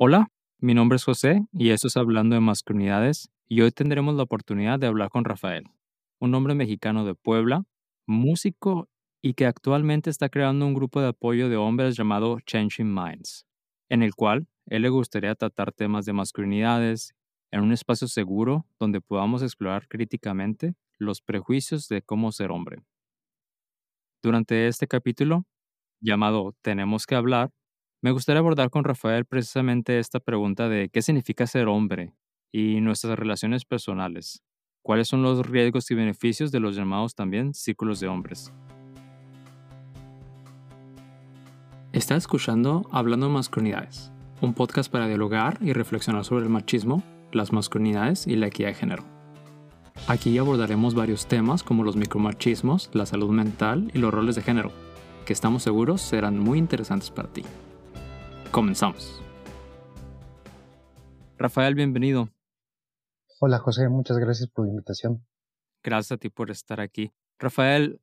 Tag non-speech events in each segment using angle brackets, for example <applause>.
Hola, mi nombre es José y esto es Hablando de Masculinidades y hoy tendremos la oportunidad de hablar con Rafael, un hombre mexicano de Puebla, músico y que actualmente está creando un grupo de apoyo de hombres llamado Changing Minds, en el cual él le gustaría tratar temas de masculinidades en un espacio seguro donde podamos explorar críticamente los prejuicios de cómo ser hombre. Durante este capítulo, llamado Tenemos que hablar, me gustaría abordar con Rafael precisamente esta pregunta de qué significa ser hombre y nuestras relaciones personales. ¿Cuáles son los riesgos y beneficios de los llamados también círculos de hombres? Está escuchando Hablando de Masculinidades, un podcast para dialogar y reflexionar sobre el machismo, las masculinidades y la equidad de género. Aquí abordaremos varios temas como los micromachismos, la salud mental y los roles de género, que estamos seguros serán muy interesantes para ti. Comenzamos. Rafael, bienvenido. Hola José, muchas gracias por la invitación. Gracias a ti por estar aquí. Rafael,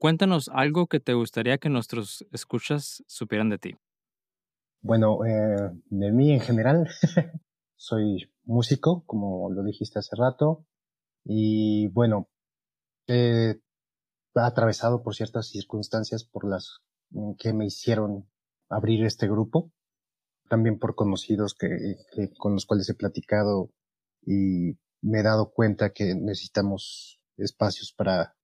cuéntanos algo que te gustaría que nuestros escuchas supieran de ti. Bueno, eh, de mí en general, <laughs> soy músico, como lo dijiste hace rato, y bueno, he atravesado por ciertas circunstancias por las que me hicieron abrir este grupo, también por conocidos que, con los cuales he platicado y me he dado cuenta que necesitamos espacios para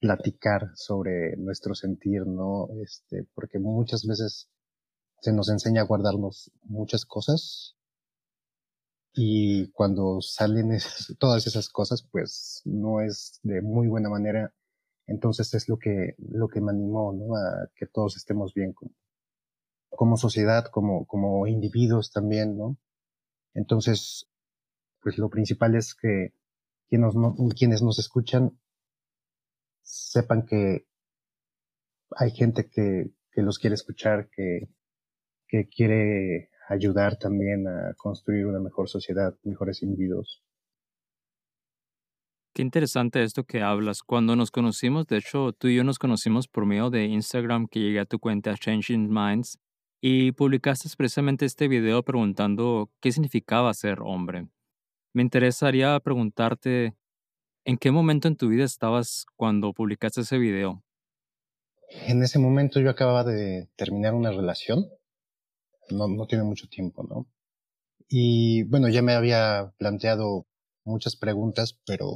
platicar sobre nuestro sentir, ¿no? Este, porque muchas veces se nos enseña a guardarnos muchas cosas y cuando salen <laughs> todas esas cosas, pues no es de muy buena manera. Entonces es lo que, lo que me animó, ¿no? A que todos estemos bien con, como sociedad, como, como individuos también, ¿no? Entonces, pues lo principal es que quienes, nos escuchan sepan que hay gente que, que los quiere escuchar, que, que quiere ayudar también a construir una mejor sociedad, mejores individuos. Qué interesante esto que hablas. Cuando nos conocimos, de hecho, tú y yo nos conocimos por medio de Instagram, que llegué a tu cuenta Changing Minds, y publicaste precisamente este video preguntando qué significaba ser hombre. Me interesaría preguntarte, ¿en qué momento en tu vida estabas cuando publicaste ese video? En ese momento yo acababa de terminar una relación, no, no tiene mucho tiempo, ¿no? Y bueno, ya me había planteado muchas preguntas, pero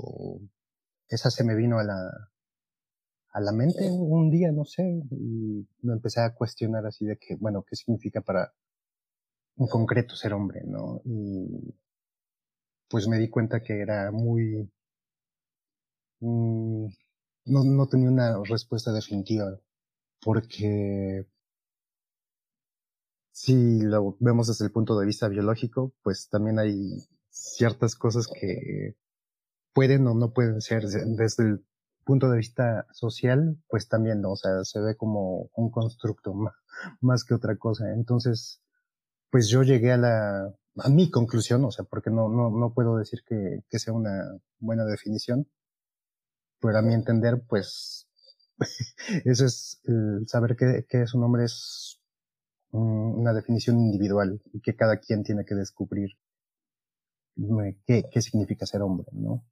esa se me vino a la, a la mente un día, no sé, y me empecé a cuestionar así de que, bueno, ¿qué significa para en concreto ser hombre, no? Y pues me di cuenta que era muy... Mm, no, no tenía una respuesta definitiva, porque si lo vemos desde el punto de vista biológico, pues también hay ciertas cosas que pueden o no pueden ser desde el punto de vista social, pues también, o sea, se ve como un constructo más, que otra cosa. Entonces, pues yo llegué a la, a mi conclusión, o sea, porque no, no, no puedo decir que, que sea una buena definición, pero a mi entender, pues, <laughs> eso es, el saber que, que es un hombre es una definición individual y que cada quien tiene que descubrir eh, qué, qué significa ser hombre, ¿no?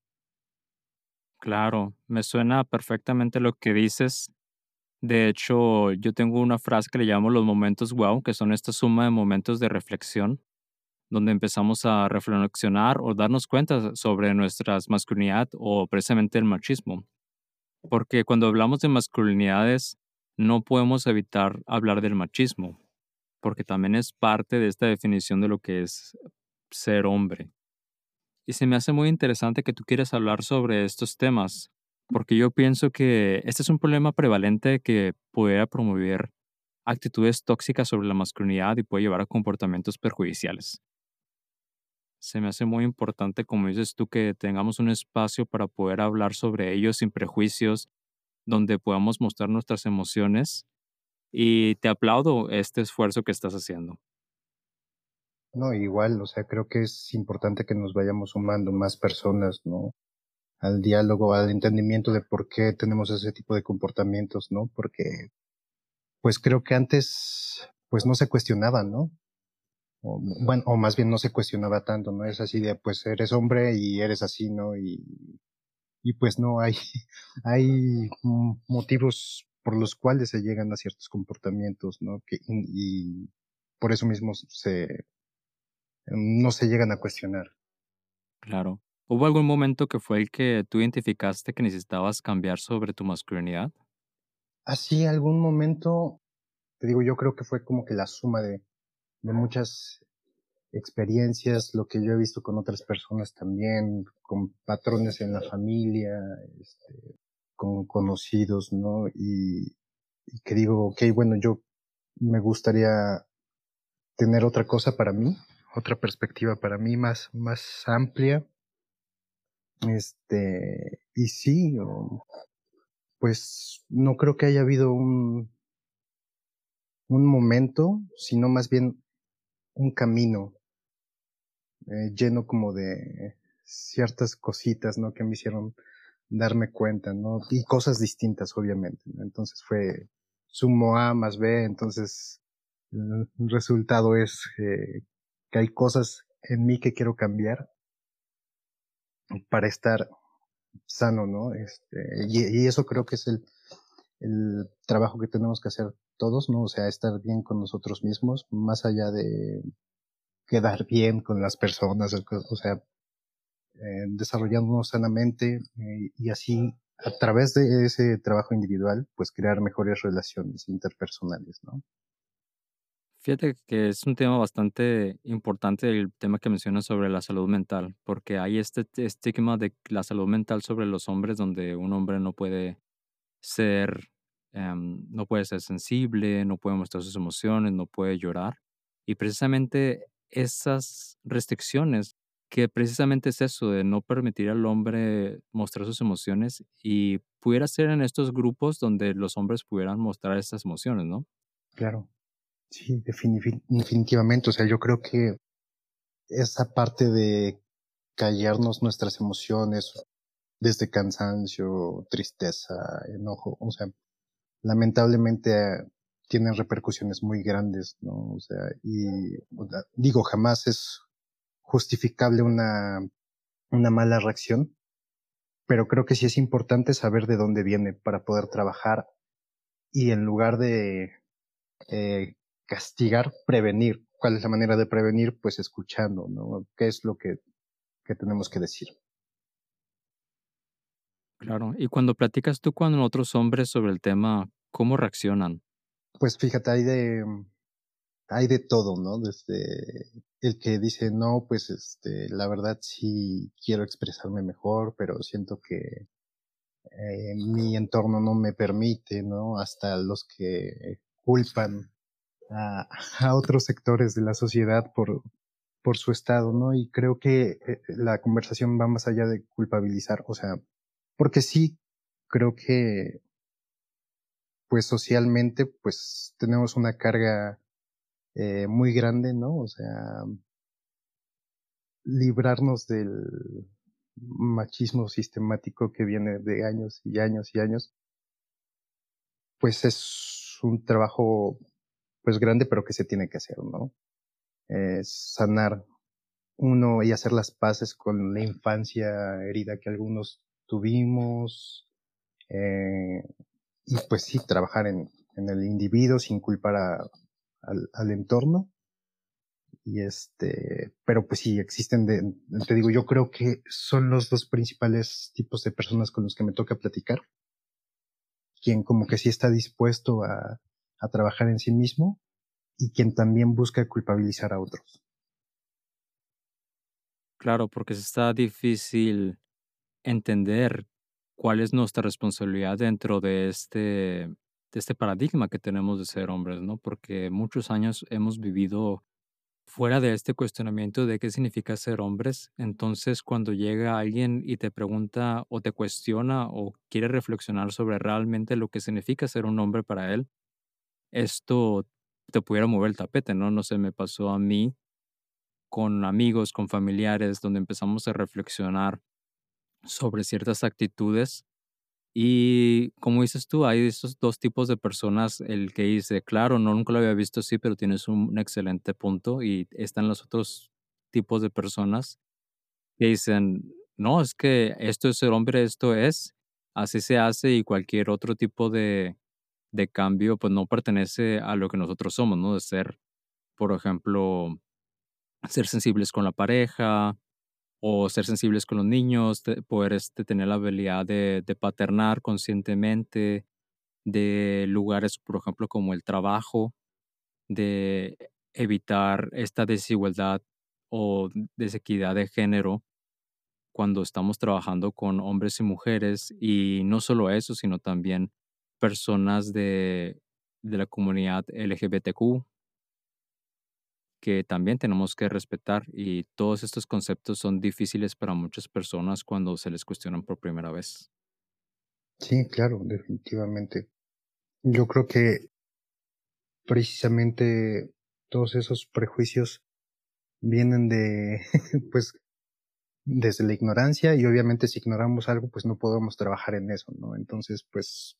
Claro, me suena perfectamente lo que dices. De hecho, yo tengo una frase que le llamo los momentos wow, que son esta suma de momentos de reflexión, donde empezamos a reflexionar o darnos cuenta sobre nuestra masculinidad o precisamente el machismo. Porque cuando hablamos de masculinidades, no podemos evitar hablar del machismo, porque también es parte de esta definición de lo que es ser hombre. Y se me hace muy interesante que tú quieras hablar sobre estos temas, porque yo pienso que este es un problema prevalente que puede promover actitudes tóxicas sobre la masculinidad y puede llevar a comportamientos perjudiciales. Se me hace muy importante, como dices tú, que tengamos un espacio para poder hablar sobre ellos sin prejuicios, donde podamos mostrar nuestras emociones. Y te aplaudo este esfuerzo que estás haciendo. No, igual, o sea, creo que es importante que nos vayamos sumando más personas, ¿no? Al diálogo, al entendimiento de por qué tenemos ese tipo de comportamientos, ¿no? Porque, pues creo que antes, pues no se cuestionaban, ¿no? o, bueno, o más bien no se cuestionaba tanto, ¿no? Es así de, pues eres hombre y eres así, ¿no? Y, y pues no, hay, <laughs> hay motivos por los cuales se llegan a ciertos comportamientos, ¿no? Que, y por eso mismo se, no se llegan a cuestionar. Claro. ¿Hubo algún momento que fue el que tú identificaste que necesitabas cambiar sobre tu masculinidad? Así, algún momento, te digo, yo creo que fue como que la suma de, de muchas experiencias, lo que yo he visto con otras personas también, con patrones en la familia, este, con conocidos, ¿no? Y, y que digo, ok, bueno, yo me gustaría tener otra cosa para mí, otra perspectiva para mí más, más amplia. Este, y sí, pues no creo que haya habido un, un momento, sino más bien un camino eh, lleno como de ciertas cositas, ¿no? Que me hicieron darme cuenta, ¿no? Y cosas distintas, obviamente. Entonces fue sumo A más B, entonces el resultado es eh, que hay cosas en mí que quiero cambiar para estar sano, ¿no? Este, y, eso creo que es el, el trabajo que tenemos que hacer todos, ¿no? O sea, estar bien con nosotros mismos, más allá de quedar bien con las personas, o sea, eh, desarrollándonos sanamente eh, y así a través de ese trabajo individual, pues crear mejores relaciones interpersonales, ¿no? Fíjate que es un tema bastante importante el tema que mencionas sobre la salud mental, porque hay este estigma de la salud mental sobre los hombres donde un hombre no puede ser, um, no puede ser sensible, no puede mostrar sus emociones, no puede llorar. Y precisamente esas restricciones, que precisamente es eso, de no permitir al hombre mostrar sus emociones y pudiera ser en estos grupos donde los hombres pudieran mostrar estas emociones, ¿no? Claro. Sí, definitivamente. O sea, yo creo que esa parte de callarnos nuestras emociones, desde cansancio, tristeza, enojo, o sea, lamentablemente tienen repercusiones muy grandes, ¿no? O sea, y digo, jamás es justificable una, una mala reacción, pero creo que sí es importante saber de dónde viene para poder trabajar y en lugar de eh, castigar, prevenir. ¿Cuál es la manera de prevenir? Pues escuchando, ¿no? ¿Qué es lo que, que tenemos que decir? Claro. Y cuando platicas tú con otros hombres sobre el tema, ¿cómo reaccionan? Pues fíjate, hay de, hay de todo, ¿no? Desde el que dice, no, pues este, la verdad sí quiero expresarme mejor, pero siento que eh, mi entorno no me permite, ¿no? Hasta los que culpan <laughs> a, otros sectores de la sociedad por, por su estado, ¿no? Y creo que eh, la conversación va más allá de culpabilizar, o sea, porque sí, creo que, pues socialmente, pues tenemos una carga eh, muy grande, ¿no? O sea, librarnos del machismo sistemático que viene de años y años y años, pues es un trabajo pues grande, pero que se tiene que hacer, ¿no? Es sanar uno y hacer las paces con la infancia herida que algunos tuvimos, eh, y pues sí, trabajar en, en el individuo sin culpar al, al, entorno. Y este, pero pues sí, existen de, te digo, yo creo que son los dos principales tipos de personas con los que me toca platicar. Quien como que sí está dispuesto a, a trabajar en sí mismo y quien también busca culpabilizar a otros. Claro, porque está difícil entender cuál es nuestra responsabilidad dentro de este, de este paradigma que tenemos de ser hombres, ¿no? Porque muchos años hemos vivido fuera de este cuestionamiento de qué significa ser hombres. Entonces, cuando llega alguien y te pregunta o te cuestiona o quiere reflexionar sobre realmente lo que significa ser un hombre para él, esto te pudiera mover el tapete, ¿no? No sé, me pasó a mí con amigos, con familiares, donde empezamos a reflexionar sobre ciertas actitudes Y como dices tú, hay esos 2 tipos de personas, el que dice: "Claro, no, nunca lo había visto así", pero tienes un excelente punto, y están los otros tipos de personas que dicen: "No, es que esto es ser hombre, esto es, así se hace, y cualquier otro tipo de de cambio, pues, no pertenece a lo que nosotros somos", ¿no? De ser, por ejemplo, ser sensibles con la pareja, o ser sensibles con los niños, de poder, este, tener la habilidad de de paternar conscientemente, de lugares, por ejemplo, como el trabajo, de evitar esta desigualdad o desequidad de género cuando estamos trabajando con hombres y mujeres, y no solo eso, sino también personas de de la comunidad LGBTQ que también tenemos que respetar, y todos estos conceptos son difíciles para muchas personas cuando se les cuestionan por primera vez. Sí, claro, definitivamente. Yo creo que precisamente todos esos prejuicios vienen de, <laughs> pues, desde la ignorancia y obviamente si ignoramos algo, pues no podemos trabajar en eso, ¿no? Entonces, pues,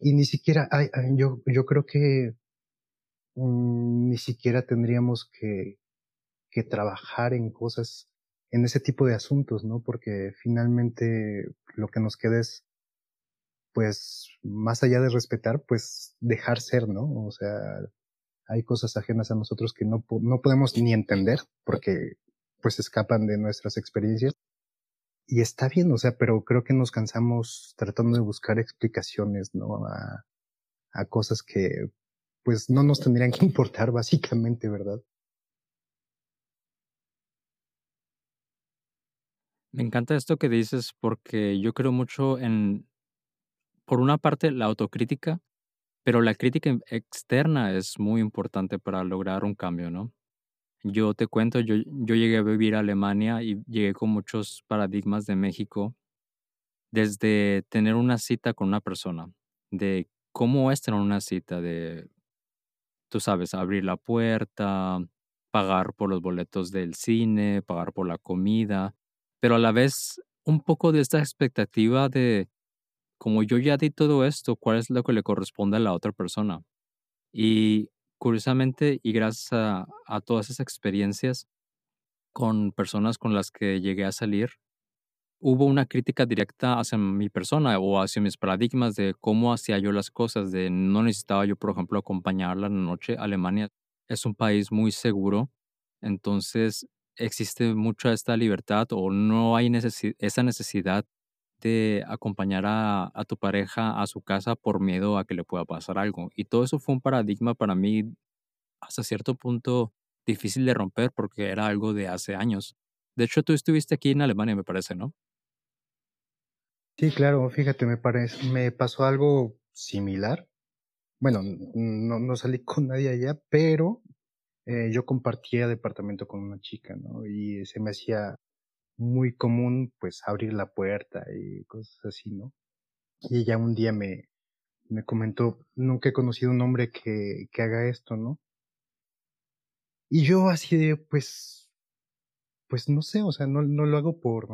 y ni siquiera yo, yo creo que mm, ni siquiera tendríamos que, que trabajar en cosas, en ese tipo de asuntos, ¿no? Porque finalmente lo que nos queda es pues, más allá de respetar, pues, dejar ser, ¿no? O sea, hay cosas ajenas a nosotros que no, no podemos ni entender porque, pues, escapan de nuestras experiencias. Y está bien, o sea, pero creo que nos cansamos tratando de buscar explicaciones, ¿no? A, a cosas que, pues, no nos tendrían que <laughs> importar, básicamente, ¿verdad? Me encanta esto que dices porque yo creo mucho en por una parte, la autocrítica, pero la crítica externa es muy importante para lograr un cambio, ¿no? Yo te cuento, yo yo llegué a vivir a Alemania y llegué con muchos paradigmas de México, desde tener una cita con una persona, de cómo es tener una cita, de, tú sabes, abrir la puerta, pagar por los boletos del cine, pagar por la comida, pero a la vez un poco de esta expectativa de como yo ya di todo esto, ¿cuál es lo que le corresponde a la otra persona? Y curiosamente, y gracias a, todas esas experiencias con personas con las que llegué a salir, hubo una crítica directa hacia mi persona o hacia mis paradigmas de cómo hacía yo las cosas, de no necesitaba yo, por ejemplo, acompañarla en la noche. Alemania es un país muy seguro, entonces existe mucha esta libertad o no hay esa necesidad de acompañar a, a tu pareja a su casa por miedo a que le pueda pasar algo. Y todo eso fue un paradigma para mí hasta cierto punto difícil de romper porque era algo de hace años. De hecho, tú estuviste aquí en Alemania, me parece, ¿no? Sí, claro, fíjate, me parece, me pasó algo similar. Bueno, no, no salí <laughs> con nadie allá, pero eh, yo compartía departamento con una chica, ¿no? Y se me hacía muy común pues abrir la puerta y cosas así, ¿no? Y ella un día me, me comentó, nunca he conocido un hombre que, que haga esto, ¿no? Y yo así de, pues, pues no sé, o sea, no, no lo hago por,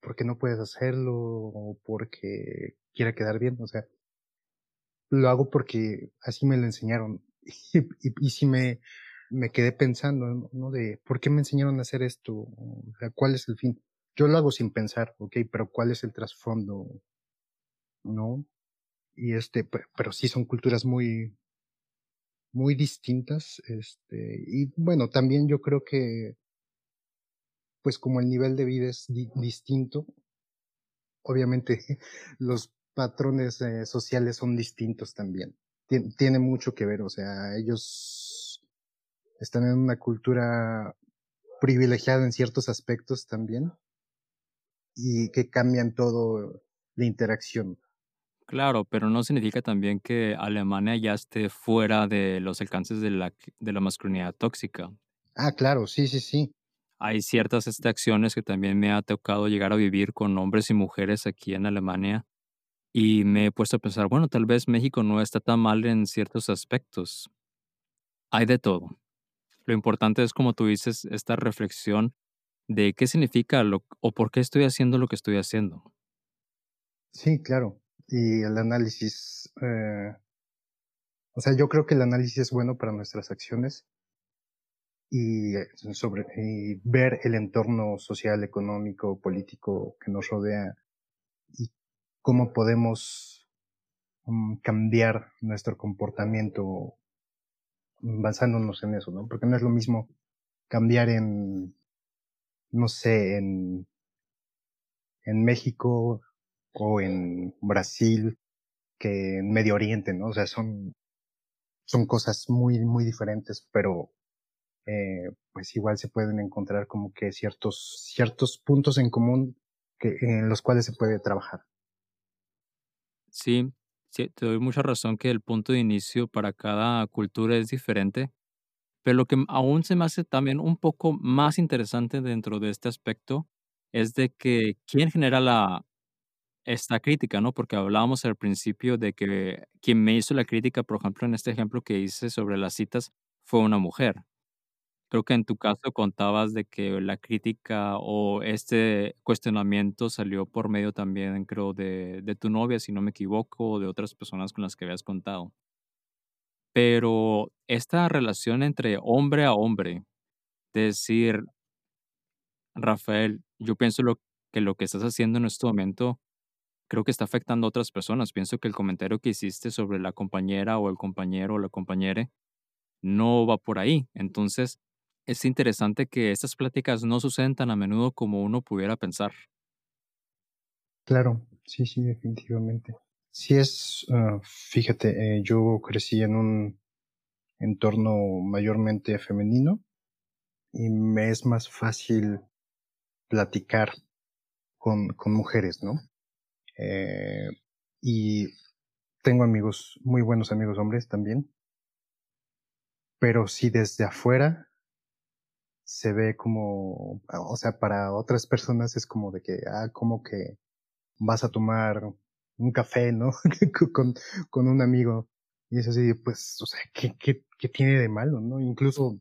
porque no puedes hacerlo o porque quiera quedar bien, o sea, lo hago porque así me lo enseñaron. <laughs> Y, y, y si me, me quedé pensando, ¿no? De por qué me enseñaron a hacer esto, o sea, cuál es el fin. Yo lo hago sin pensar, ok, pero cuál es el trasfondo, ¿no? Y este, pero sí son culturas muy, muy distintas, este, y bueno, también yo creo que, pues como el nivel de vida es di distinto, obviamente <laughs> los patrones eh, sociales son distintos también. Tien tiene mucho que ver, o sea, ellos están en una cultura privilegiada en ciertos aspectos también y que cambian todo la interacción. Claro, pero no significa también que Alemania ya esté fuera de los alcances de la, de la masculinidad tóxica. Ah, claro, sí, sí, sí. Hay ciertas este, acciones que también me ha tocado llegar a vivir con hombres y mujeres aquí en Alemania y me he puesto a pensar, bueno, tal vez México no está tan mal en ciertos aspectos. Hay de todo. Lo importante es, como tú dices, esta reflexión de qué significa lo, o por qué estoy haciendo lo que estoy haciendo. Sí, claro. Y el análisis, eh, o sea, yo creo que el análisis es bueno para nuestras acciones y eh, ver el entorno social, económico, político que nos rodea y cómo podemos um, cambiar nuestro comportamiento basándonos en eso, ¿no? Porque no es lo mismo cambiar en, no sé, en, en México o en Brasil que en Medio Oriente, ¿no? O sea, son, son cosas muy, muy diferentes, pero eh, pues igual se pueden encontrar como que ciertos, ciertos puntos en común que, en los cuales se puede trabajar. Sí, te doy mucha razón que el punto de inicio para cada cultura es diferente, pero lo que aún se me hace también un poco más interesante dentro de este aspecto es de que quién genera la esta crítica, ¿no? Porque hablábamos al principio de que quien me hizo la crítica, por ejemplo, en este ejemplo que hice sobre las citas, fue una mujer. Creo que en tu caso contabas de que la crítica o este cuestionamiento salió por medio también, creo, de, de tu novia, si no me equivoco, o de otras personas con las que habías contado. Pero esta relación entre hombre a hombre, decir, Rafael, yo pienso lo, que lo que estás haciendo en este momento creo que está afectando a otras personas. Pienso que el comentario que hiciste sobre la compañera o el compañero o la compañera no va por ahí. Entonces, es interesante que estas pláticas no suceden tan a menudo como uno pudiera pensar. Claro, sí, sí, definitivamente. Sí es, uh, fíjate, eh, yo crecí en un entorno mayormente femenino y me es más fácil platicar con, con mujeres, ¿no? Eh, y tengo amigos, muy buenos amigos hombres también. Pero si desde afuera se ve como, o sea, para otras personas es como de que, ah, como que vas a tomar un café, ¿no? <laughs> con, con un amigo. Y eso sí, pues, o sea, ¿qué, qué, qué tiene de malo, no? Incluso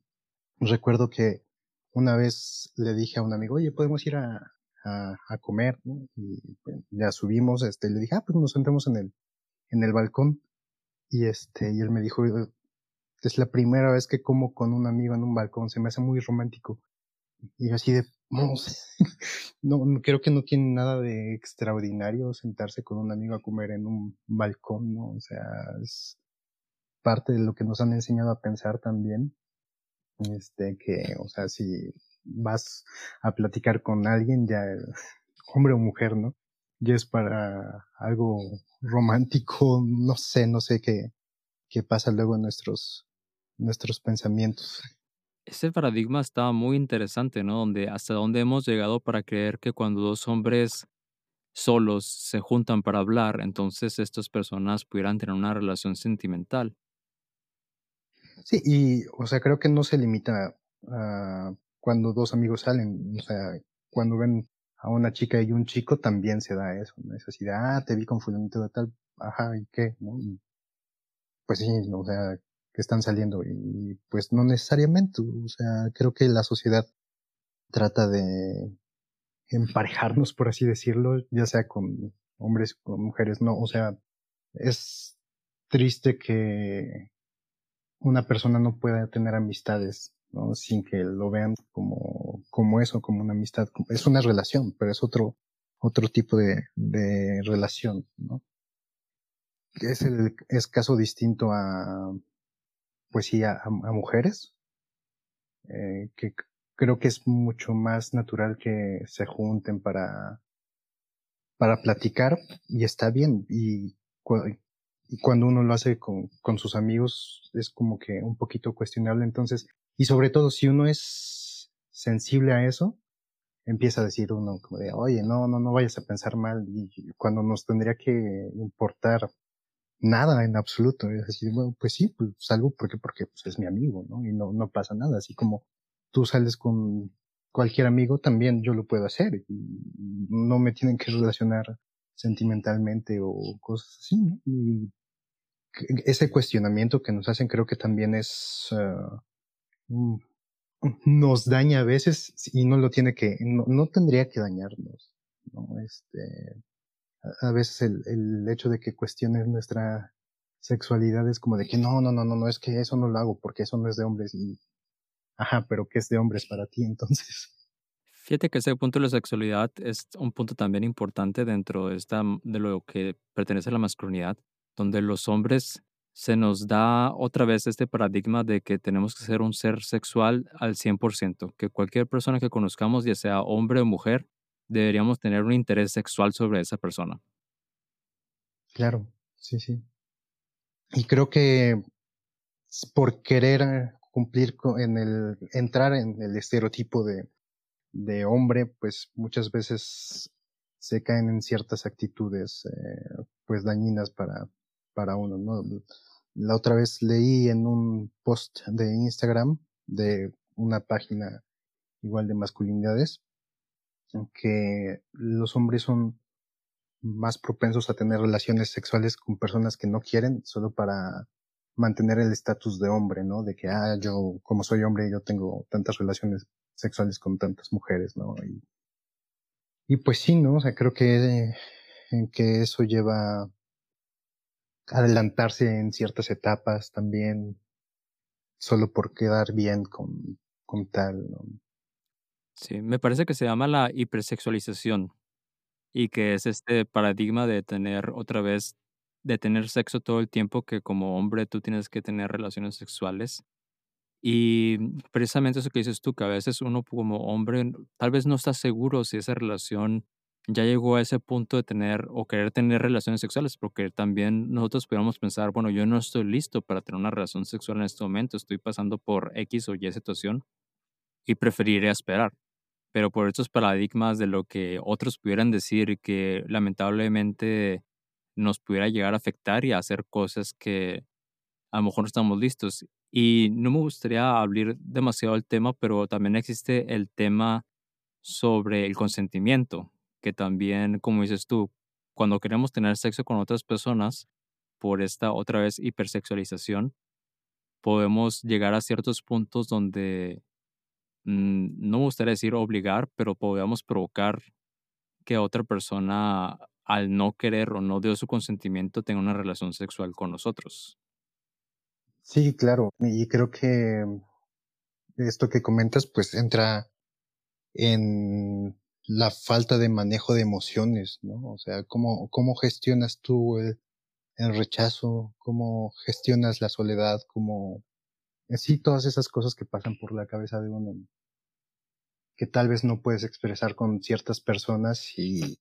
recuerdo que una vez le dije a un amigo, oye, podemos ir a, a, comer, ¿no? Y pues, ya subimos, este, le dije, ah, pues nos sentemos en el, en el balcón. Y este, y él me dijo, es la primera vez que como con un amigo en un balcón, se me hace muy romántico. Y así de, <laughs> no, no, creo que no tiene nada de extraordinario sentarse con un amigo a comer en un balcón, ¿no? O sea, es parte de lo que nos han enseñado a pensar también. Este, que, o sea, si vas a platicar con alguien, ya, <laughs> hombre o mujer, ¿no? Ya es para algo romántico, no sé, no sé qué, qué pasa luego en nuestros, nuestros pensamientos. Ese paradigma está muy interesante, ¿no? Donde hasta dónde hemos llegado para creer que cuando dos hombres solos se juntan para hablar, entonces estas personas pudieran tener una relación sentimental. Sí, y, o sea, creo que no se limita a cuando dos amigos salen, o sea, cuando ven a una chica y un chico también se da eso, ¿no? Es así de, ah, te vi con fulanito de tal, ajá, ¿y qué? ¿no? pues sí, o sea, están saliendo y pues no necesariamente, o sea, creo que la sociedad trata de emparejarnos, por así decirlo, ya sea con hombres, con mujeres, no, o sea, es triste que una persona no pueda tener amistades ¿no? Sin que lo vean como, como eso, como una amistad. Es una relación, pero es otro, otro tipo de, de relación, ¿no? Es el, es caso distinto a, pues sí, a, a mujeres, eh, que creo que es mucho más natural que se junten para, para platicar y está bien. Y, cuando uno lo hace con, con sus amigos es como que un poquito cuestionable. Entonces, y sobre todo, si uno es sensible a eso, empieza a decir uno como de, oye, no, no, no vayas a pensar mal, y cuando nos tendría que importar nada en absoluto, es decir, bueno, pues sí, pues salgo porque, porque es mi amigo, ¿no? Y no, no pasa nada, así como tú sales con cualquier amigo, también yo lo puedo hacer, y no me tienen que relacionar sentimentalmente o cosas así, ¿no? Y ese cuestionamiento que nos hacen creo que también es, uh, nos daña a veces y no lo tiene que, no, no tendría que dañarnos, ¿no? Este, a veces el, el hecho de que cuestiones nuestra sexualidad es como de que no, no, no, no, no, es que eso no lo hago porque eso no es de hombres y, ajá, pero ¿qué es de hombres para ti entonces? Fíjate que ese punto de la sexualidad es un punto también importante dentro de, esta, de lo que pertenece a la masculinidad, donde los hombres se nos da otra vez este paradigma de que tenemos que ser un ser sexual al 100%, que cualquier persona que conozcamos, ya sea hombre o mujer, deberíamos tener un interés sexual sobre esa persona. Claro, sí, sí. Y creo que por querer cumplir en el, entrar en el estereotipo de, de hombre, pues muchas veces se caen en ciertas actitudes, eh, pues dañinas para, para uno, ¿no? La otra vez leí en un post de Instagram de una página igual de masculinidades que los hombres son más propensos a tener relaciones sexuales con personas que no quieren solo para mantener el estatus de hombre, ¿no? De que, ah, yo, como soy hombre, yo tengo tantas relaciones sexuales con tantas mujeres, ¿no? Y, y pues sí, ¿no? O sea, creo que, que eso lleva a adelantarse en ciertas etapas también, solo por quedar bien con, con tal, ¿no? Sí, me parece que se llama la hipersexualización y que es este paradigma de tener otra vez, de tener sexo todo el tiempo, que como hombre tú tienes que tener relaciones sexuales. Y precisamente eso que dices tú, que a veces uno como hombre tal vez no está seguro si esa relación ya llegó a ese punto de tener o querer tener relaciones sexuales, porque también nosotros podríamos pensar, bueno, yo no estoy listo para tener una relación sexual en este momento, estoy pasando por X o Y situación y preferiría esperar pero por estos paradigmas de lo que otros pudieran decir que lamentablemente nos pudiera llegar a afectar y a hacer cosas que a lo mejor no estamos listos. Y no me gustaría abrir demasiado el tema, pero también existe el tema sobre el consentimiento, que también, como dices tú, cuando queremos tener sexo con otras personas, por esta otra vez hipersexualización, podemos llegar a ciertos puntos donde no me gustaría decir obligar, pero podemos provocar que otra persona, al no querer o no dio su consentimiento, tenga una relación sexual con nosotros. Sí, claro. Y creo que esto que comentas, pues entra en la falta de manejo de emociones, ¿no? O sea, cómo, cómo gestionas tú el rechazo, cómo gestionas la soledad, cómo, sí, todas esas cosas que pasan por la cabeza de uno que tal vez no puedes expresar con ciertas personas y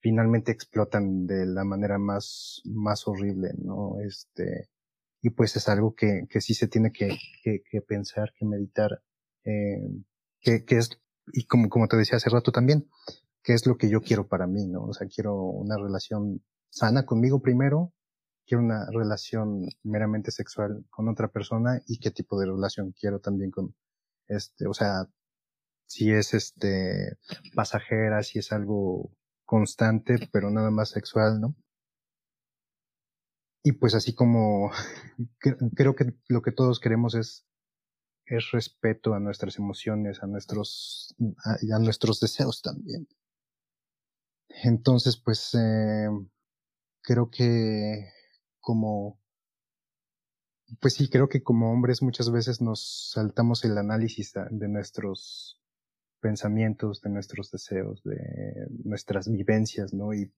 finalmente explotan de la manera más, más horrible, ¿no? Este, y pues es algo que, que sí se tiene que, que, que pensar, que meditar, eh, que, que es, y como, como te decía hace rato también, qué es lo que yo quiero para mí, ¿no? O sea, quiero una relación sana conmigo primero, quiero una relación meramente sexual con otra persona y qué tipo de relación quiero también con, este, o sea, si es este pasajera, si es algo constante, pero nada más sexual, ¿no? Y pues así como <laughs> creo que lo que todos queremos es es respeto a nuestras emociones, a nuestros a, nuestros deseos también. Entonces, pues eh, creo que como pues sí, creo que como hombres muchas veces nos saltamos el análisis de nuestros pensamientos, de nuestros deseos, de nuestras vivencias, ¿no? Y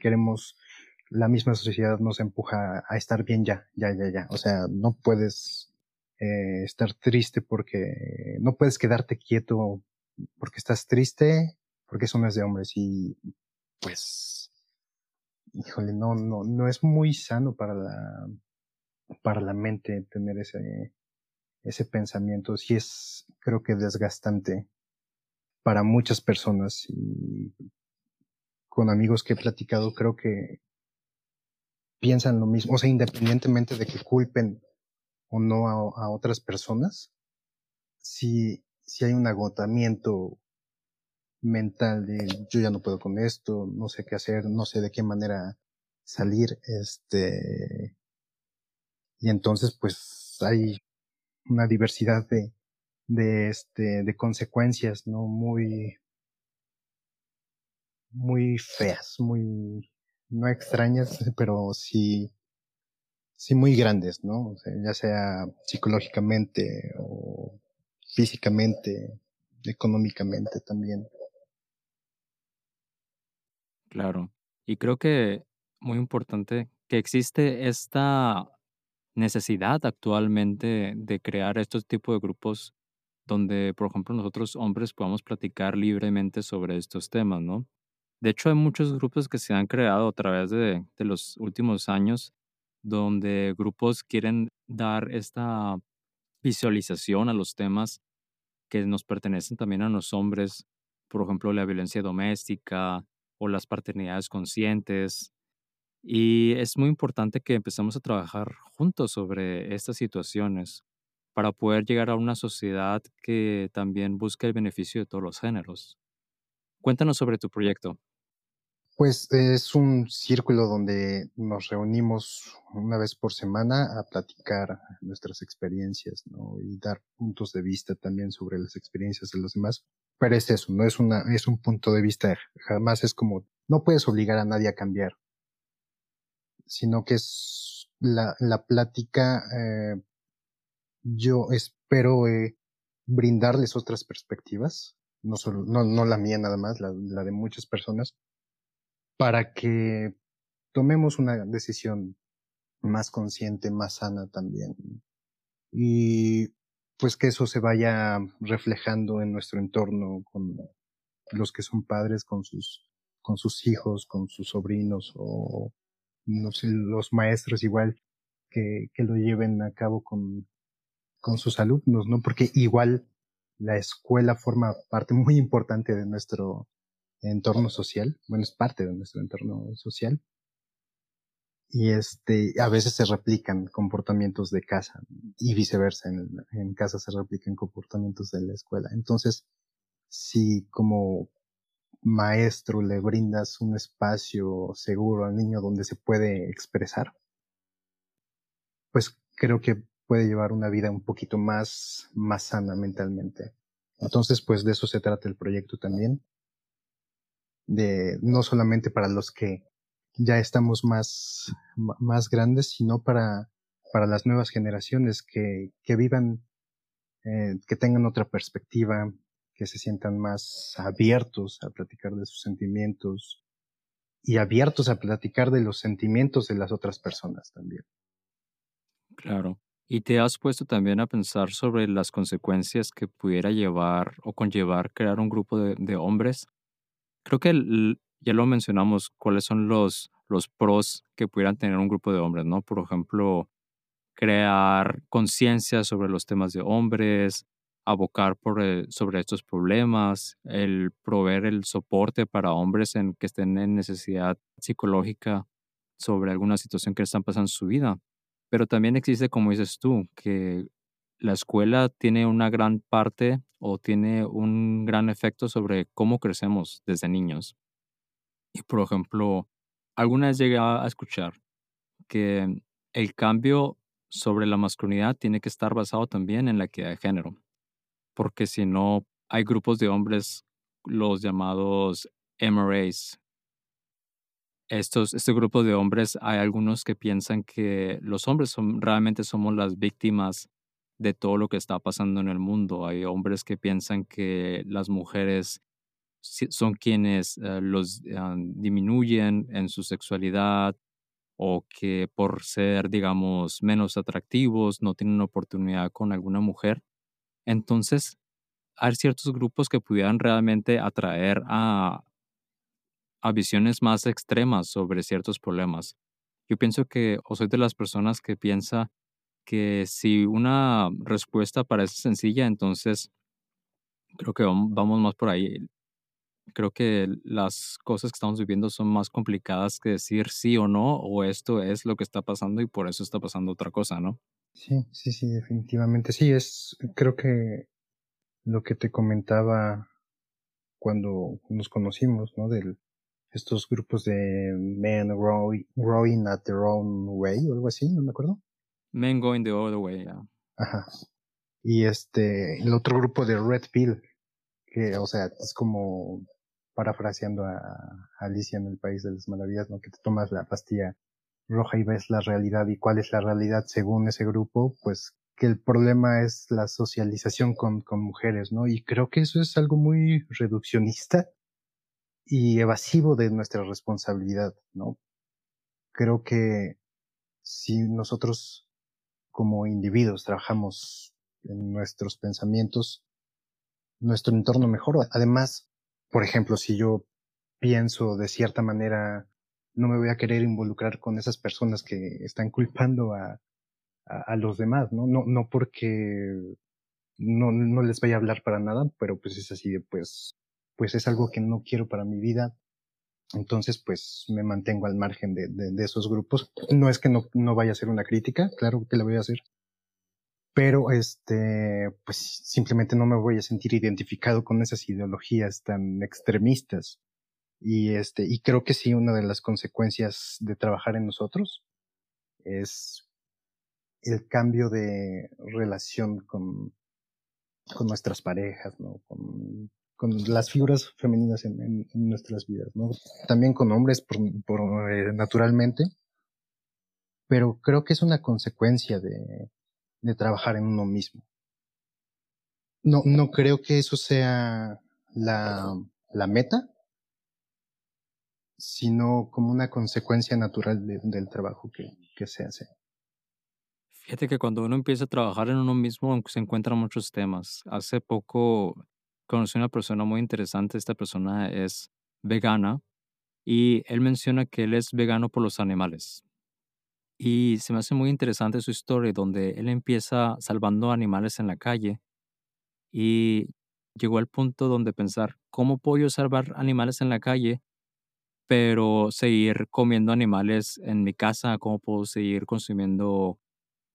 queremos, la misma sociedad nos empuja a estar bien ya, ya, ya, ya. O sea, no puedes eh, estar triste porque, no puedes quedarte quieto porque estás triste, porque eso no es de hombres y pues, híjole, no, no, no es muy sano para la, para la mente tener ese, ese pensamiento. Sí es, creo que desgastante para muchas personas y con amigos que he platicado creo que piensan lo mismo, o sea, independientemente de que culpen o no a, otras personas, si, si hay un agotamiento mental de yo ya no puedo con esto, no sé qué hacer, no sé de qué manera salir, este, y entonces pues hay una diversidad de, de este de consecuencias no muy muy feas muy no extrañas, <laughs> pero sí, sí muy grandes, ¿no? ya sea psicológicamente o físicamente, económicamente también. Claro. Y creo que muy importante que existe esta necesidad actualmente de crear estos tipos de grupos donde, por ejemplo, nosotros hombres podamos platicar libremente sobre estos temas, ¿no? De hecho, hay muchos grupos que se han creado a través de, de los últimos años donde grupos quieren dar esta visualización a los temas que nos pertenecen también a los hombres, por ejemplo, la violencia doméstica o las paternidades conscientes. Y es muy importante que empecemos a trabajar juntos sobre estas situaciones para poder llegar a una sociedad que también busque el beneficio de todos los géneros. Cuéntanos sobre tu proyecto. Pues es un círculo donde nos reunimos una vez por semana a platicar nuestras experiencias. Y dar puntos de vista también sobre las experiencias de los demás. Pero es eso, no es una, es un punto de vista, jamás es como, no puedes obligar a nadie a cambiar, sino que es la, la plática, eh, yo espero eh, brindarles otras perspectivas, no solo, no, no la mía nada más, la, la de muchas personas, para que tomemos una decisión más consciente, más sana también. Y pues que eso se vaya reflejando en nuestro entorno con los que son padres, con sus, con sus hijos, con sus sobrinos o no sé, los maestros igual que, que lo lleven a cabo con, con sus alumnos, ¿no? Porque igual la escuela forma parte muy importante de nuestro, entorno social, bueno, es parte de nuestro entorno social. Y este, a veces se replican comportamientos de casa y viceversa, en, en casa se replican comportamientos de la escuela. Entonces, si como maestro le brindas un espacio seguro al niño donde se puede expresar, pues creo que puede llevar una vida un poquito más, más sana mentalmente. Entonces, pues de eso se trata el proyecto también de no solamente para los que ya estamos más, más grandes, sino para, para las nuevas generaciones que, que vivan, eh, que tengan otra perspectiva, que se sientan más abiertos a platicar de sus sentimientos y abiertos a platicar de los sentimientos de las otras personas también. Claro. ¿Y te has puesto también a pensar sobre las consecuencias que pudiera llevar o conllevar crear un grupo de, de hombres Creo que ya lo mencionamos, cuáles son los, los pros que pudieran tener un grupo de hombres, ¿no? Por ejemplo, crear conciencia sobre los temas de hombres, abocar por, eh, sobre estos problemas, el proveer el soporte para hombres en, que estén en necesidad psicológica sobre alguna situación que están pasando en su vida. Pero también existe, como dices tú, que la escuela tiene una gran parte o tiene un gran efecto sobre cómo crecemos desde niños. Y por ejemplo, alguna vez llegué a escuchar que el cambio sobre la masculinidad tiene que estar basado también en la equidad de género, porque si no, hay grupos de hombres, los llamados MRAs. Estos, este grupo de hombres, hay algunos que piensan que los hombres son, realmente somos las víctimas de todo lo que está pasando en el mundo. Hay hombres que piensan que las mujeres son quienes eh, los ah, disminuyen en su sexualidad o que por ser, digamos, menos atractivos no tienen oportunidad con alguna mujer. Entonces, hay ciertos grupos que pudieran realmente atraer a, a visiones más extremas sobre ciertos problemas. Yo pienso que, o soy de las personas que piensa que si una respuesta parece sencilla, entonces creo que vamos más por ahí. Creo que las cosas que estamos viviendo son más complicadas que decir sí o no, o esto es lo que está pasando y por eso está pasando otra cosa, ¿no? Sí, sí, sí, definitivamente. Sí, es, creo que lo que te comentaba cuando nos conocimos, ¿no? De estos grupos de men growing at their own way o algo así, no me acuerdo. Men Going the Other Way, Ajá. Y este, el otro grupo de Red Pill, que, o sea, es como parafraseando a, Alicia en el País de las Maravillas, ¿no? Que te tomas la pastilla roja y ves la realidad y cuál es la realidad según ese grupo, pues que el problema es la socialización con, con mujeres, ¿no? Y creo que eso es algo muy reduccionista y evasivo de nuestra responsabilidad, ¿no? Creo que si nosotros como individuos trabajamos en nuestros pensamientos, nuestro entorno mejora. Además, por ejemplo, si yo pienso de cierta manera, no me voy a querer involucrar con esas personas que están culpando a, a, los demás, ¿no? No, no porque no, no les vaya a hablar para nada, pero pues es así de, pues, pues es algo que no quiero para mi vida. Entonces, pues me mantengo al margen de, de, esos grupos. No es que no, no vaya a ser una crítica, claro que la voy a hacer. Pero este, pues simplemente no me voy a sentir identificado con esas ideologías tan extremistas. Y este, y creo que sí, una de las consecuencias de trabajar en nosotros es el cambio de relación con, con nuestras parejas, ¿no? Con, con las figuras femeninas en, en, nuestras vidas, ¿no? También con hombres, por, por eh, naturalmente, pero creo que es una consecuencia de, de trabajar en uno mismo. No, no creo que eso sea la, la meta, sino como una consecuencia natural del trabajo que, que se hace. Fíjate que cuando uno empieza a trabajar en uno mismo se encuentran muchos temas. Hace poco conocí una persona muy interesante. Esta persona es vegana y él menciona que él es vegano por los animales. Y se me hace muy interesante su historia donde él empieza salvando animales en la calle y llegó al punto donde pensar, ¿cómo puedo salvar animales en la calle, pero seguir comiendo animales en mi casa? ¿Cómo puedo seguir consumiendo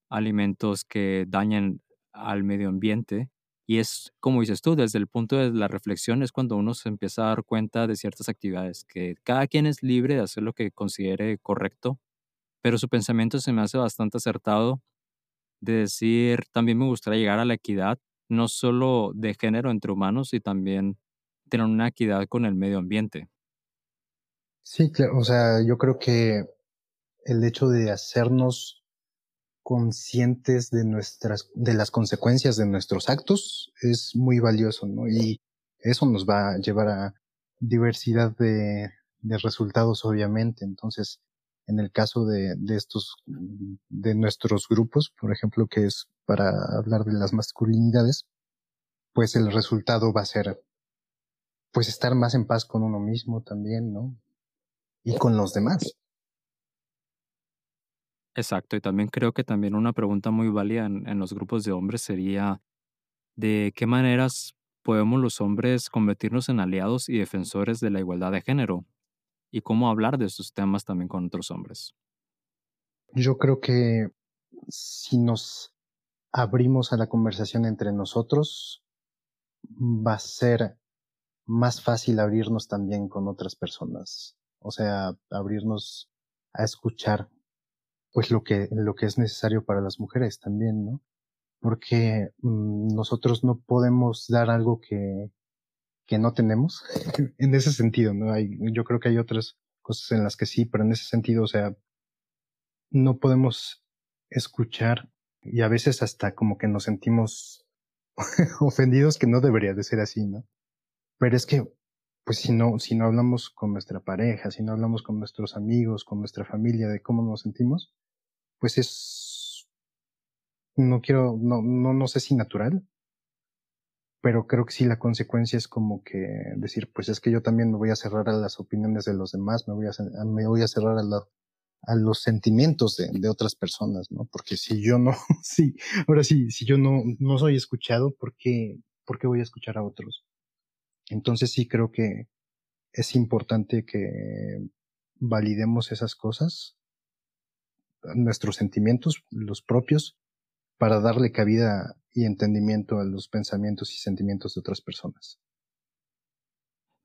alimentos que dañan al medio ambiente? Y es, como dices tú, desde el punto de la reflexión es cuando uno se empieza a dar cuenta de ciertas actividades, que cada quien es libre de hacer lo que considere correcto, pero su pensamiento se me hace bastante acertado de decir, también me gustaría llegar a la equidad, no solo de género entre humanos, y también tener una equidad con el medio ambiente. Sí, claro, o sea, yo creo que el hecho de hacernos conscientes de nuestras, de las consecuencias de nuestros actos es muy valioso, ¿no? Y eso nos va a llevar a diversidad de, de resultados, obviamente. Entonces, en el caso de, de estos, de nuestros grupos, por ejemplo, que es para hablar de las masculinidades, pues el resultado va a ser, pues estar más en paz con uno mismo también, ¿no? Y con los demás. Exacto, y también creo que también una pregunta muy válida en, los grupos de hombres sería de qué maneras podemos los hombres convertirnos en aliados y defensores de la igualdad de género y cómo hablar de estos temas también con otros hombres. Yo creo que si nos abrimos a la conversación entre nosotros, va a ser más fácil abrirnos también con otras personas. O sea, abrirnos a escuchar pues lo que, lo que es necesario para las mujeres también, ¿no? Porque mm, nosotros no podemos dar algo que, que no tenemos <laughs> en ese sentido, ¿no? Hay, yo creo que hay otras cosas en las que sí, pero en ese sentido, o sea, no podemos escuchar y a veces hasta como que nos sentimos <laughs> ofendidos que no debería de ser así, ¿no? Pero es que, pues si no, si no hablamos con nuestra pareja, si no hablamos con nuestros amigos, con nuestra familia de cómo nos sentimos, pues es, no quiero, no, no, no sé si natural, pero creo que sí la consecuencia es como que decir, pues es que yo también me voy a cerrar a las opiniones de los demás, me voy a, me voy a cerrar a, la, a los sentimientos de, de, otras personas, ¿no? Porque si yo no, <laughs> sí, ahora sí, si yo no, no soy escuchado, ¿por qué, ¿por qué voy a escuchar a otros? Entonces sí creo que es importante que validemos esas cosas nuestros sentimientos, los propios, para darle cabida y entendimiento a los pensamientos y sentimientos de otras personas.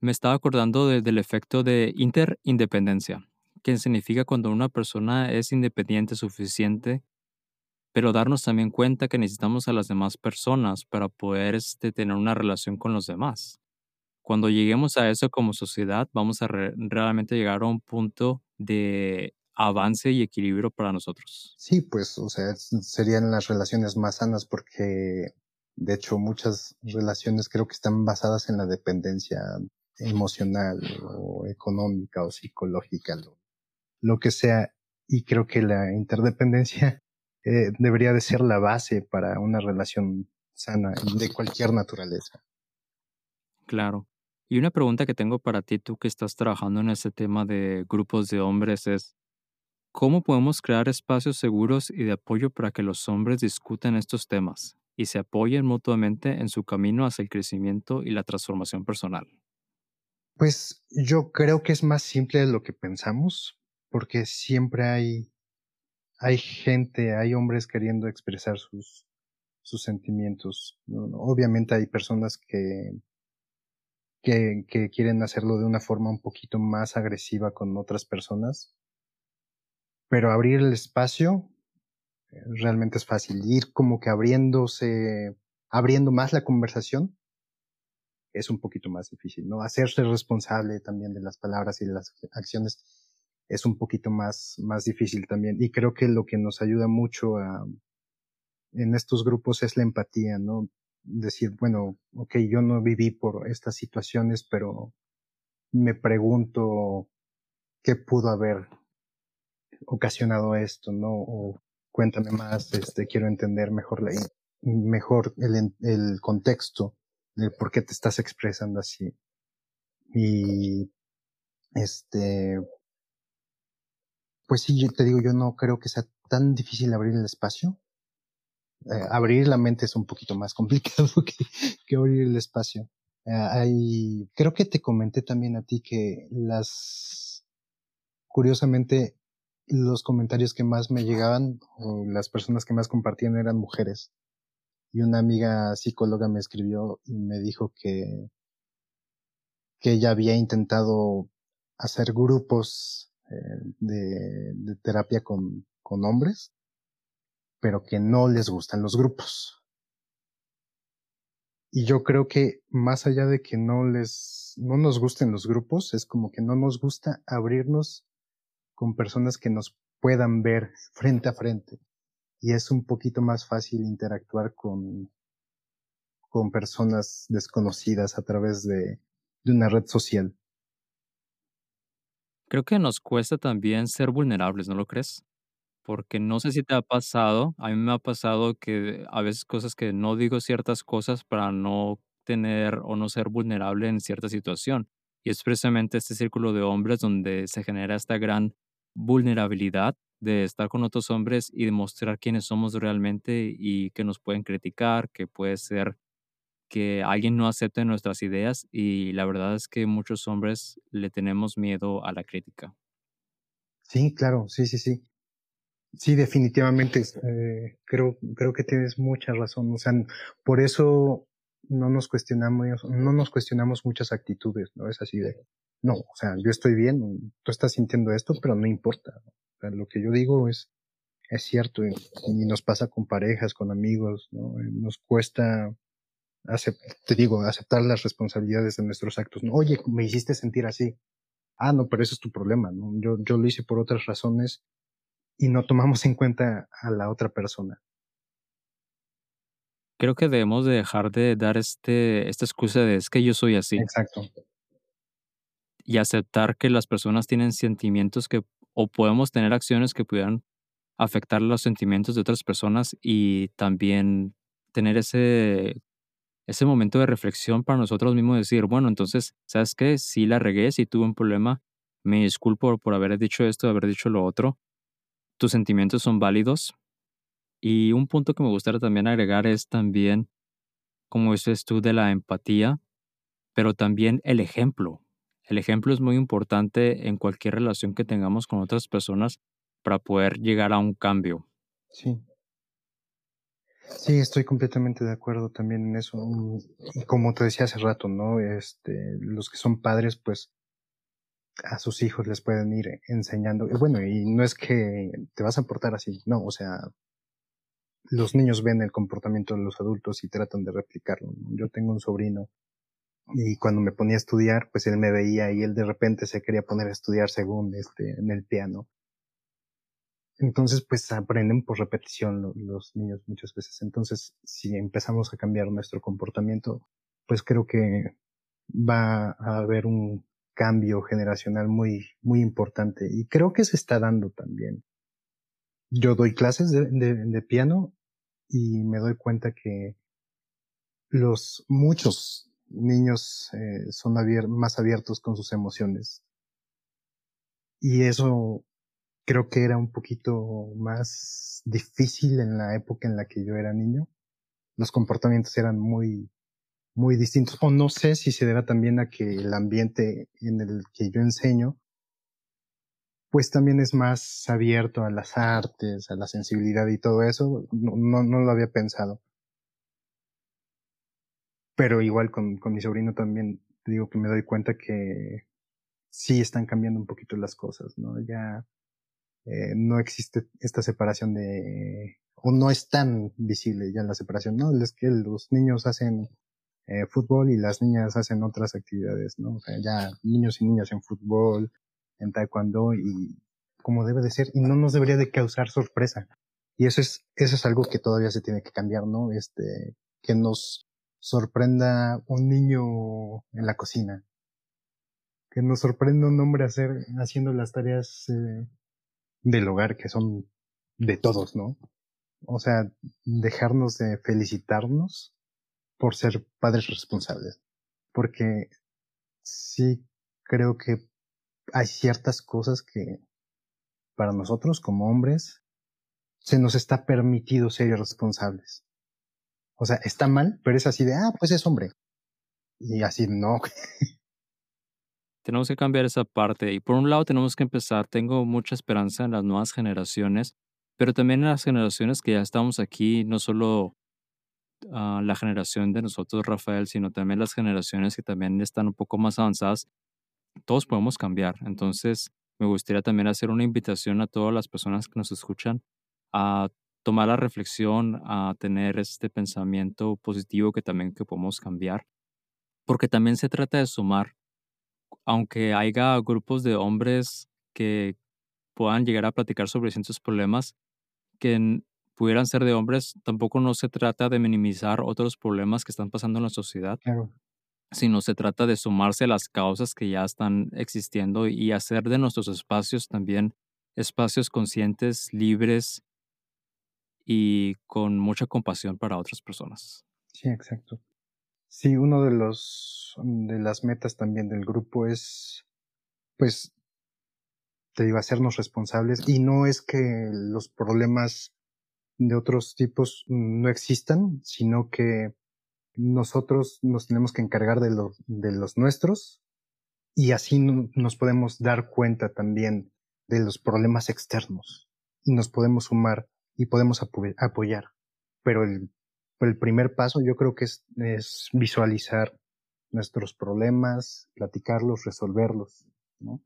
Me estaba acordando del efecto de interindependencia, que significa cuando una persona es independiente suficiente, pero darnos también cuenta que necesitamos a las demás personas para poder este, tener una relación con los demás. Cuando lleguemos a eso como sociedad, vamos a realmente llegar a un punto de avance y equilibrio para nosotros. Sí, pues, o sea, serían las relaciones más sanas porque, de hecho, muchas relaciones creo que están basadas en la dependencia emocional o económica o psicológica, lo, lo que sea. Y creo que la interdependencia <laughs> eh, debería de ser la base para una relación sana de cualquier naturaleza. Claro. Y una pregunta que tengo para ti, tú que estás trabajando en ese tema de grupos de hombres, es, ¿cómo podemos crear espacios seguros y de apoyo para que los hombres discutan estos temas y se apoyen mutuamente en su camino hacia el crecimiento y la transformación personal? Pues yo creo que es más simple de lo que pensamos, porque siempre hay, hay gente, hay hombres queriendo expresar sus, sus sentimientos. Obviamente hay personas que, que, que quieren hacerlo de una forma un poquito más agresiva con otras personas, pero abrir el espacio eh, realmente es fácil. Ir como que abriéndose, abriendo más la conversación es un poquito más difícil, ¿no? Hacerse responsable también de las palabras y de las acciones es un poquito más, más difícil también. Y creo que lo que nos ayuda mucho a, en estos grupos es la empatía, ¿no? Decir, bueno, ok, yo no viví por estas situaciones, pero me pregunto qué pudo haber ocasionado esto, ¿no? O cuéntame más, este, quiero entender mejor la, mejor el, el contexto de por qué te estás expresando así. Y este, pues sí, yo te digo, yo no creo que sea tan difícil abrir el espacio. Eh, abrir la mente es un poquito más <laughs> complicado que, abrir el espacio. Eh, hay, creo que te comenté también a ti que las, curiosamente, los comentarios que más me llegaban o las personas que más compartían eran mujeres y una amiga psicóloga me escribió y me dijo que, que ella había intentado hacer grupos eh, de, de, terapia con, con hombres, pero que no les gustan los grupos. Y yo creo que más allá de que no les, no nos gusten los grupos, es como que no nos gusta abrirnos con personas que nos puedan ver frente a frente y es un poquito más fácil interactuar con, con personas desconocidas a través de, de una red social. Creo que nos cuesta también ser vulnerables, ¿no lo crees? Porque no sé si te ha pasado, a mí me ha pasado que a veces cosas que no digo ciertas cosas para no tener o no ser vulnerable en cierta situación. Y es precisamente este círculo de hombres donde se genera esta gran vulnerabilidad de estar con otros hombres y demostrar quiénes somos realmente y que nos pueden criticar, que puede ser que alguien no acepte nuestras ideas y la verdad es que muchos hombres le tenemos miedo a la crítica. Sí, claro, sí, sí, sí. Sí, definitivamente. Eh, creo, creo que tienes mucha razón. O sea, por eso no nos cuestionamos, no nos cuestionamos muchas actitudes, ¿no? Es así de, no, o sea, yo estoy bien, tú estás sintiendo esto, pero no importa. lo que yo digo es, es cierto, y, nos pasa con parejas, con amigos, ¿no? Eh, nos cuesta, te digo, aceptar las responsabilidades de nuestros actos. ¿no? Oye, me hiciste sentir así. Ah, no, pero eso es tu problema, ¿no? Yo, yo lo hice por otras razones y no tomamos en cuenta a la otra persona. Creo que debemos de dejar de dar este, esta excusa de es que yo soy así. Exacto y aceptar que las personas tienen sentimientos que o podemos tener acciones que pudieran afectar los sentimientos de otras personas y también tener ese ese momento de reflexión para nosotros mismos decir, bueno, entonces, ¿sabes qué? Si la regué, si tuve un problema, me disculpo por haber dicho esto, haber dicho lo otro. Tus sentimientos son válidos. Y un punto que me gustaría también agregar es también, como dices tú, de la empatía, pero también el ejemplo. El ejemplo es muy importante en cualquier relación que tengamos con otras personas para poder llegar a un cambio. Sí. Sí, estoy completamente de acuerdo también en eso. Y como te decía hace rato, ¿no? Este, los que son padres, pues a sus hijos les pueden ir enseñando. Bueno, y no es que te vas a portar así, no, o sea, los niños ven el comportamiento de los adultos y tratan de replicarlo. Yo tengo un sobrino Y cuando me ponía a estudiar, pues él me veía y él de repente se quería poner a estudiar según este, en el piano. Entonces, pues aprenden por repetición los niños muchas veces. Entonces, si empezamos a cambiar nuestro comportamiento, pues creo que va a haber un cambio generacional muy, muy importante. Y creo que se está dando también. Yo doy clases de, de, piano y me doy cuenta que los muchos niños eh, son más abiertos con sus emociones. Y eso creo que era un poquito más difícil en la época en la que yo era niño. Los comportamientos eran muy, muy distintos. O no sé si se debe también a que el ambiente en el que yo enseño, pues también es más abierto a las artes, a la sensibilidad y todo eso. No, no, no lo había pensado. Pero igual con, con mi sobrino también digo que me doy cuenta que sí están cambiando un poquito las cosas, ¿no? Ya eh, no existe esta separación de, o no es tan visible ya la separación, ¿no? Es que los niños hacen eh, fútbol y las niñas hacen otras actividades, ¿no? O sea, ya niños y niñas en fútbol, en taekwondo y como debe de ser, y no nos debería de causar sorpresa. Y eso es, eso es algo que todavía se tiene que cambiar, ¿no? Este, que nos sorprenda un niño en la cocina, que nos sorprenda un hombre hacer, haciendo las tareas eh, del hogar que son de todos, ¿no? O sea, dejarnos de felicitarnos por ser padres responsables. Porque sí creo que hay ciertas cosas que para nosotros como hombres se nos está permitido ser irresponsables. O sea, está mal, pero es así de, ah, pues es hombre. Y así no. Tenemos que cambiar esa parte y por un lado tenemos que empezar, tengo mucha esperanza en las nuevas generaciones, pero también en las generaciones que ya estamos aquí, no solo uh, la generación de nosotros, Rafael, sino también las generaciones que también están un poco más avanzadas, todos podemos cambiar. Entonces, me gustaría también hacer una invitación a todas las personas que nos escuchan a tomar la reflexión, a tener este pensamiento positivo que también que podemos cambiar, porque también se trata de sumar aunque haya grupos de hombres que puedan llegar a platicar sobre ciertos problemas que pudieran ser de hombres, tampoco no se trata de minimizar otros problemas que están pasando en la sociedad, sino se trata de sumarse a las causas que ya están existiendo y hacer de nuestros espacios también espacios conscientes, libres y con mucha compasión para otras personas. Sí, exacto. Sí, uno de los de las metas también del grupo es pues te digo hacernos responsables y no es que los problemas de otros tipos no existan, sino que nosotros nos tenemos que encargar de, de los nuestros y así nos podemos dar cuenta también de los problemas externos y nos podemos sumar y podemos apoyar. Pero el el primer paso yo creo que es, es visualizar nuestros problemas, platicarlos, resolverlos, ¿no?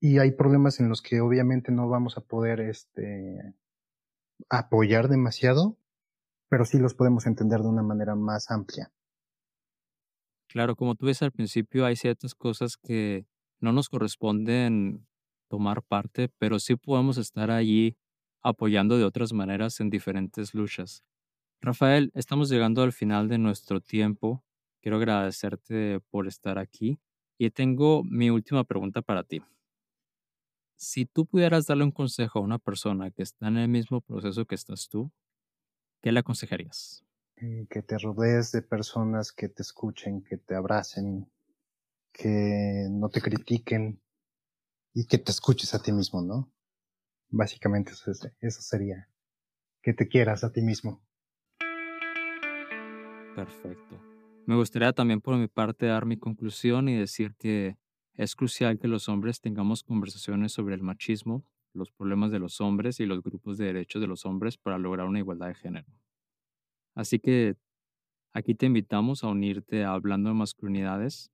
Y hay problemas en los que obviamente no vamos a poder este, apoyar demasiado, pero sí los podemos entender de una manera más amplia. Claro, como tú ves al principio, hay ciertas cosas que no nos corresponden tomar parte, pero sí podemos estar allí apoyando de otras maneras en diferentes luchas. Rafael, estamos llegando al final de nuestro tiempo. Quiero agradecerte por estar aquí y tengo mi última pregunta para ti. Si tú pudieras darle un consejo a una persona que está en el mismo proceso que estás tú, ¿qué le aconsejarías? Eh, que te rodees de personas que te escuchen, que te abracen, que no te critiquen y que te escuches a ti mismo, ¿no? Básicamente eso, eso sería, que te quieras a ti mismo. Perfecto. Me gustaría también por mi parte dar mi conclusión y decir que es crucial que los hombres tengamos conversaciones sobre el machismo, los problemas de los hombres y los grupos de derechos de los hombres para lograr una igualdad de género. Así que aquí te invitamos a unirte a Hablando de Masculinidades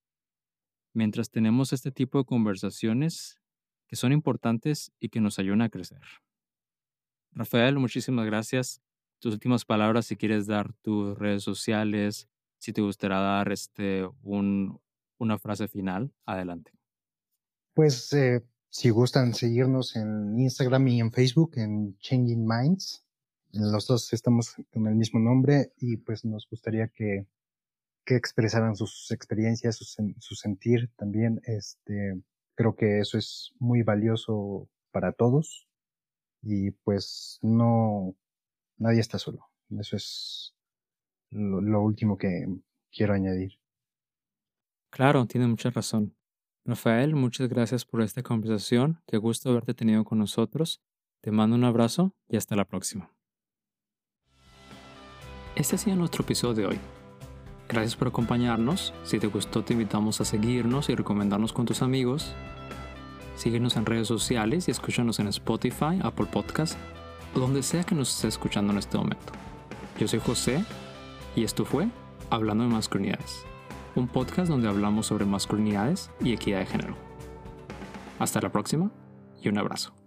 mientras tenemos este tipo de conversaciones que son importantes y que nos ayudan a crecer. Rafael, muchísimas gracias tus últimas palabras si quieres dar tus redes sociales, Si te gustaría dar este, un, una frase final, adelante. Pues eh, si gustan seguirnos en Instagram y en Facebook, en Changing Minds, los dos estamos con el mismo nombre y pues nos gustaría que, que expresaran sus experiencias, su, su sentir también. Este, creo que eso es muy valioso para todos y pues no, nadie está solo. Eso es lo, último que quiero añadir. Claro, tiene mucha razón. Rafael, muchas gracias por esta conversación. Qué gusto haberte tenido con nosotros. Te mando un abrazo y hasta la próxima. Este ha sido nuestro episodio de hoy. Gracias por acompañarnos. Si te gustó, te invitamos a seguirnos y recomendarnos con tus amigos. Síguenos en redes sociales y escúchanos en Spotify, Apple Podcast donde sea que nos estés escuchando en este momento. Yo soy José y esto fue Hablando de Masculinidades, un podcast donde hablamos sobre masculinidades y equidad de género. Hasta la próxima y un abrazo.